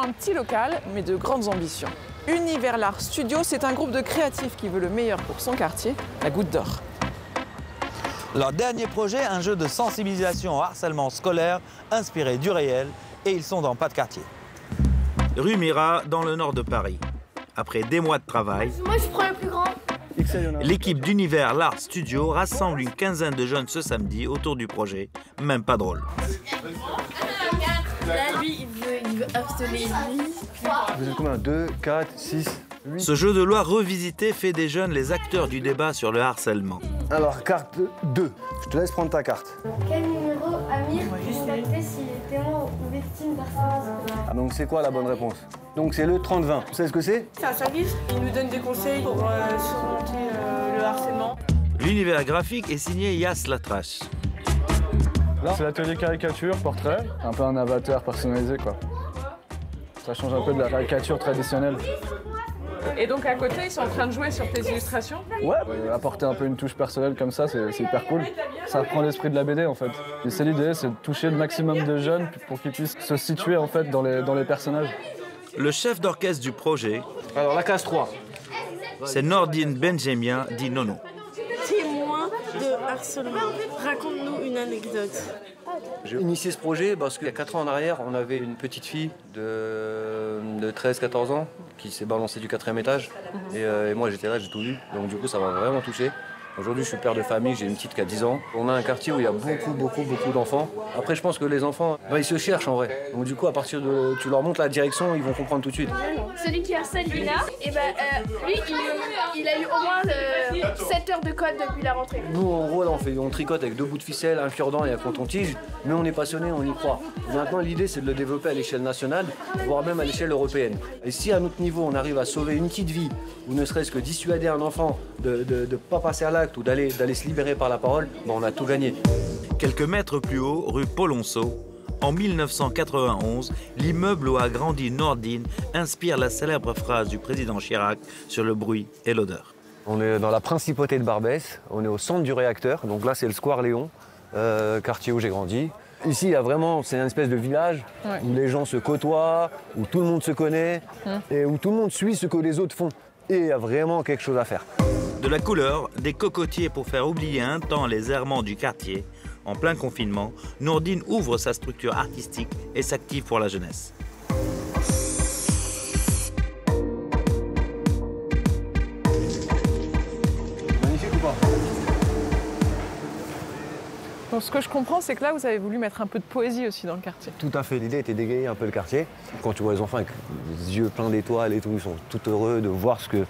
Un petit local, mais de grandes ambitions. Univers L'Art Studio, c'est un groupe de créatifs qui veut le meilleur pour son quartier, la Goutte d'Or. Leur dernier projet, un jeu de sensibilisation au harcèlement scolaire inspiré du réel, et ils sont dans Pas de quartier. Rue Mira, dans le nord de Paris. Après des mois de travail, Moi, je prends le plus grand. l'équipe d'Univers L'Art Studio rassemble une quinzaine de jeunes ce samedi autour du projet. Même pas drôle. Là, lui, il veut. Vous êtes combien? 2, 4, 6, 8 Ce jeu de loi revisité fait des jeunes les acteurs du débat sur le harcèlement. Alors, carte 2. Je te laisse prendre ta carte. Quel numéro Amir contacter s'il est témoin ou victime d'harcèlement Ah, donc c'est quoi la bonne réponse? Donc c'est le 30-20. Vous savez ce que c'est? C'est un service, il nous donne des conseils pour euh, surmonter euh, le harcèlement. L'univers graphique est signé Yas Latrache. C'est l'atelier caricature, portrait, un peu un avatar personnalisé quoi. Ça change un peu de la caricature traditionnelle. Et donc à côté, ils sont en train de jouer sur tes illustrations Ouais, euh, apporter un peu une touche personnelle comme ça, c'est hyper cool. Ça reprend l'esprit de la BD en fait. Et c'est l'idée, c'est de toucher le maximum de jeunes pour qu'ils puissent se situer en fait dans les, dans les personnages. Le chef d'orchestre du projet, Alors, la case 3. c'est Nordine Benjamien, dit Nono. Harcèlement. Raconte-nous une anecdote. J'ai initié ce projet parce qu'il y a 4 ans en arrière, on avait une petite fille de, de 13-14 ans qui s'est balancée du quatrième étage. Et, euh, et moi j'étais là, j'ai tout vu. Donc du coup ça m'a vraiment touché. Aujourd'hui je suis père de famille, j'ai une petite qui a 10 ans. On a un quartier où il y a beaucoup, beaucoup, beaucoup d'enfants. Après je pense que les enfants, bah, ils se cherchent en vrai. Donc du coup à partir de... Tu leur montres la direction, ils vont comprendre tout de suite. Celui qui harcèle Lina, et ben, euh, lui, il, il a eu au moins le 7 heures de code depuis la rentrée. Nous en gros là on, fait, on tricote avec deux bouts de ficelle, un cure-dent et un coton-tige. Mais on est passionné, on y croit. Maintenant l'idée c'est de le développer à l'échelle nationale, voire même à l'échelle européenne. Et si à notre niveau on arrive à sauver une petite vie, ou ne serait-ce que dissuader un enfant de ne pas passer à l'acte ou d'aller d'aller se libérer par la parole, ben, on a tout gagné. Quelques mètres plus haut, rue Polonceau, en 1991, l'immeuble où a grandi Nordine inspire la célèbre phrase du président Chirac sur le bruit et l'odeur. On est dans la principauté de Barbès, on est au centre du réacteur, donc là c'est le Square Léon, euh, quartier où j'ai grandi. Ici, il y a vraiment, c'est une espèce de village Ouais. où les gens se côtoient, où tout le monde se connaît et où tout le monde suit ce que les autres font. Et il y a vraiment quelque chose à faire. De la couleur, des cocotiers pour faire oublier un temps les errements du quartier. En plein confinement, Nourdine ouvre sa structure artistique et s'active pour la jeunesse. Donc ce que je comprends, c'est que là, vous avez voulu mettre un peu de poésie aussi dans le quartier. Tout à fait, l'idée était d'égayer un peu le quartier. Quand tu vois les enfants avec les yeux pleins d'étoiles et tout, ils sont tout heureux de voir ce que,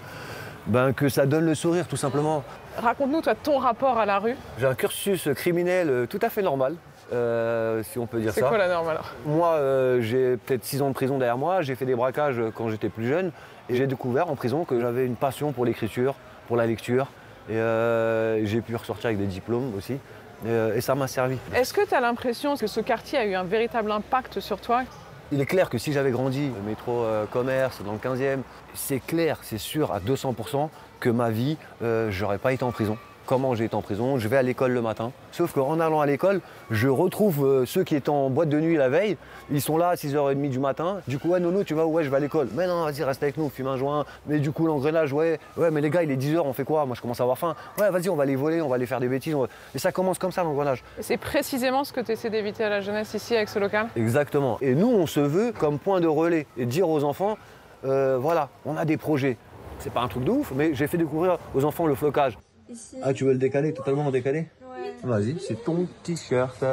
ben, que ça donne le sourire tout simplement. Raconte-nous, toi, ton rapport à la rue. J'ai un cursus criminel euh, tout à fait normal, euh, si on peut dire C'est ça. quoi la norme alors? Moi, euh, j'ai peut-être 6 ans de prison derrière moi. J'ai fait des braquages quand j'étais plus jeune. Et j'ai découvert en prison que j'avais une passion pour l'écriture, pour la lecture. Et euh, j'ai pu ressortir avec des diplômes aussi. Et, euh, et ça m'a servi. Est-ce que tu as l'impression que ce quartier a eu un véritable impact sur toi? Il est clair que si j'avais grandi au métro euh, commerce dans le 15e, c'est clair, c'est sûr à 200% que ma vie, euh, j'aurais pas été en prison. Comment j'ai été en prison Je vais à l'école le matin. Sauf qu'en allant à l'école, je retrouve euh, ceux qui étaient en boîte de nuit la veille. Ils sont là à 6h30 du matin. Du coup, ouais, Nono, tu vas où? Ouais, je vais à l'école. Mais non, vas-y, reste avec nous, fume un joint. Mais du coup, l'engrenage, ouais, ouais, mais les gars, il est 10h, on fait quoi? Moi, je commence à avoir faim. Ouais, vas-y, on va les voler, on va aller faire des bêtises. on Et ça commence comme ça, l'engrenage. C'est précisément ce que tu essaies d'éviter à la jeunesse ici avec ce local? Exactement. Et nous, on se veut comme point de relais et dire aux enfants, euh, voilà, on a des projets. C'est pas un truc de ouf, mais j'ai fait découvrir aux enfants le flocage. Ah, tu veux le décaler, totalement décalé Vas-y, c'est ton t-shirt.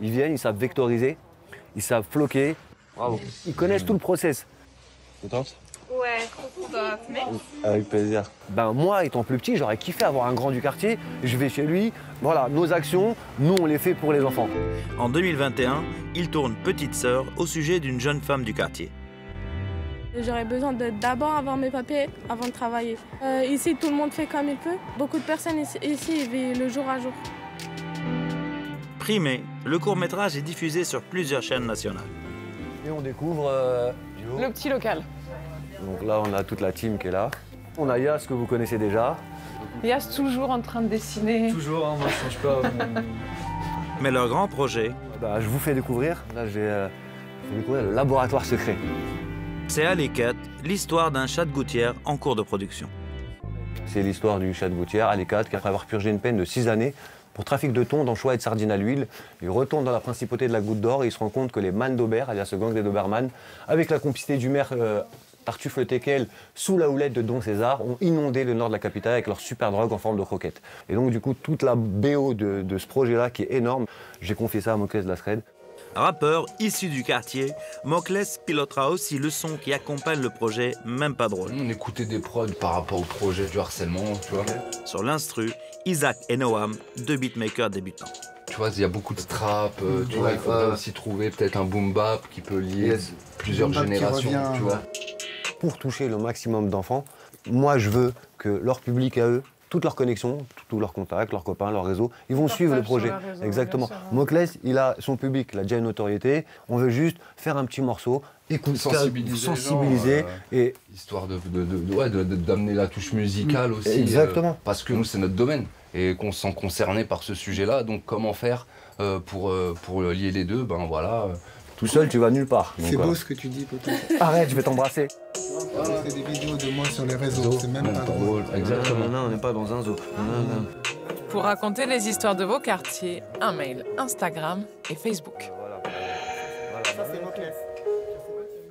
Ils viennent, ils savent vectoriser, ils savent floquer. Bravo. Ils connaissent tout le process. Contente Ouais, trop contente. Avec plaisir. Ben moi, étant plus petit, j'aurais kiffé avoir un grand du quartier. Je vais chez lui. Voilà, nos actions, nous, on les fait pour les enfants. En 2021, il tourne Petite Sœur au sujet d'une jeune femme du quartier. J'aurais besoin de d'abord avoir mes papiers avant de travailler. Euh, ici, tout le monde fait comme il peut. Beaucoup de personnes ici, ici vivent le jour à jour. Primé, le court-métrage est diffusé sur plusieurs chaînes nationales. Et on découvre euh. Le petit local. Donc là, on a toute la team qui est là. On a Yas, que vous connaissez déjà. Yas toujours en train de dessiner. Toujours, hein, moi je change pas. Mais leur grand projet, Bah, je vous fais découvrir. Là, j'ai euh, fait découvrir le laboratoire secret. C'est à l'écate l'histoire d'un chat de gouttière en cours de production. C'est l'histoire du chat de Gouttière, l'E4, qui après avoir purgé une peine de 6 années pour trafic de thon, d'anchois et de sardines à l'huile, il retourne dans la principauté de la Goutte d'Or et il se rend compte que les man d'Aubert, alias ce gang des Doberman, avec la complicité du maire euh, Tartuffe le Tequel, sous la houlette de Don César, ont inondé le nord de la capitale avec leur super drogue en forme de croquette. Et donc du coup, toute la BO de, de ce projet-là, qui est énorme, j'ai confié ça à Moclès Lasred. Rappeur issu du quartier, Moclès pilotera aussi le son qui accompagne le projet Même pas drôle. On écoutait des prods par rapport au projet du harcèlement, tu vois. Sur l'instru, Isaac et Noam, deux beatmakers débutants. Tu vois, il y a beaucoup de trap, euh, tu vois, il faudrait aussi trouver peut-être un boom bap qui peut lier plusieurs générations, revient, tu vois. Pour toucher le maximum d'enfants, moi je veux que leur public à eux, toutes leurs connexions, tous leurs contacts, leurs copains, leurs réseaux, ils vont suivre le projet. Exactement. sûr. Moclès, il a son public, il a déjà une notoriété. On veut juste faire un petit morceau, écouter, Sensibiliser gens, sensibiliser euh, et Histoire de, de- de- de- ouais, de- de- d'amener la touche musicale aussi. Mm. Exactement. euh, parce que nous, c'est notre domaine et qu'on se sent concerné par ce sujet-là. Donc, comment faire euh, pour, euh, pour lier les deux? Ben voilà. tout seul, tu vas nulle part. C'est beau ce que tu dis, Poto. Arrête, je vais t'embrasser. C'est des vidéos de moi sur les réseaux. C'est même pas drôle. Exactement. Non, on n'est pas dans un zoo. Pour raconter les histoires de vos quartiers, un mail, Instagram et Facebook. Voilà. Ça, c'est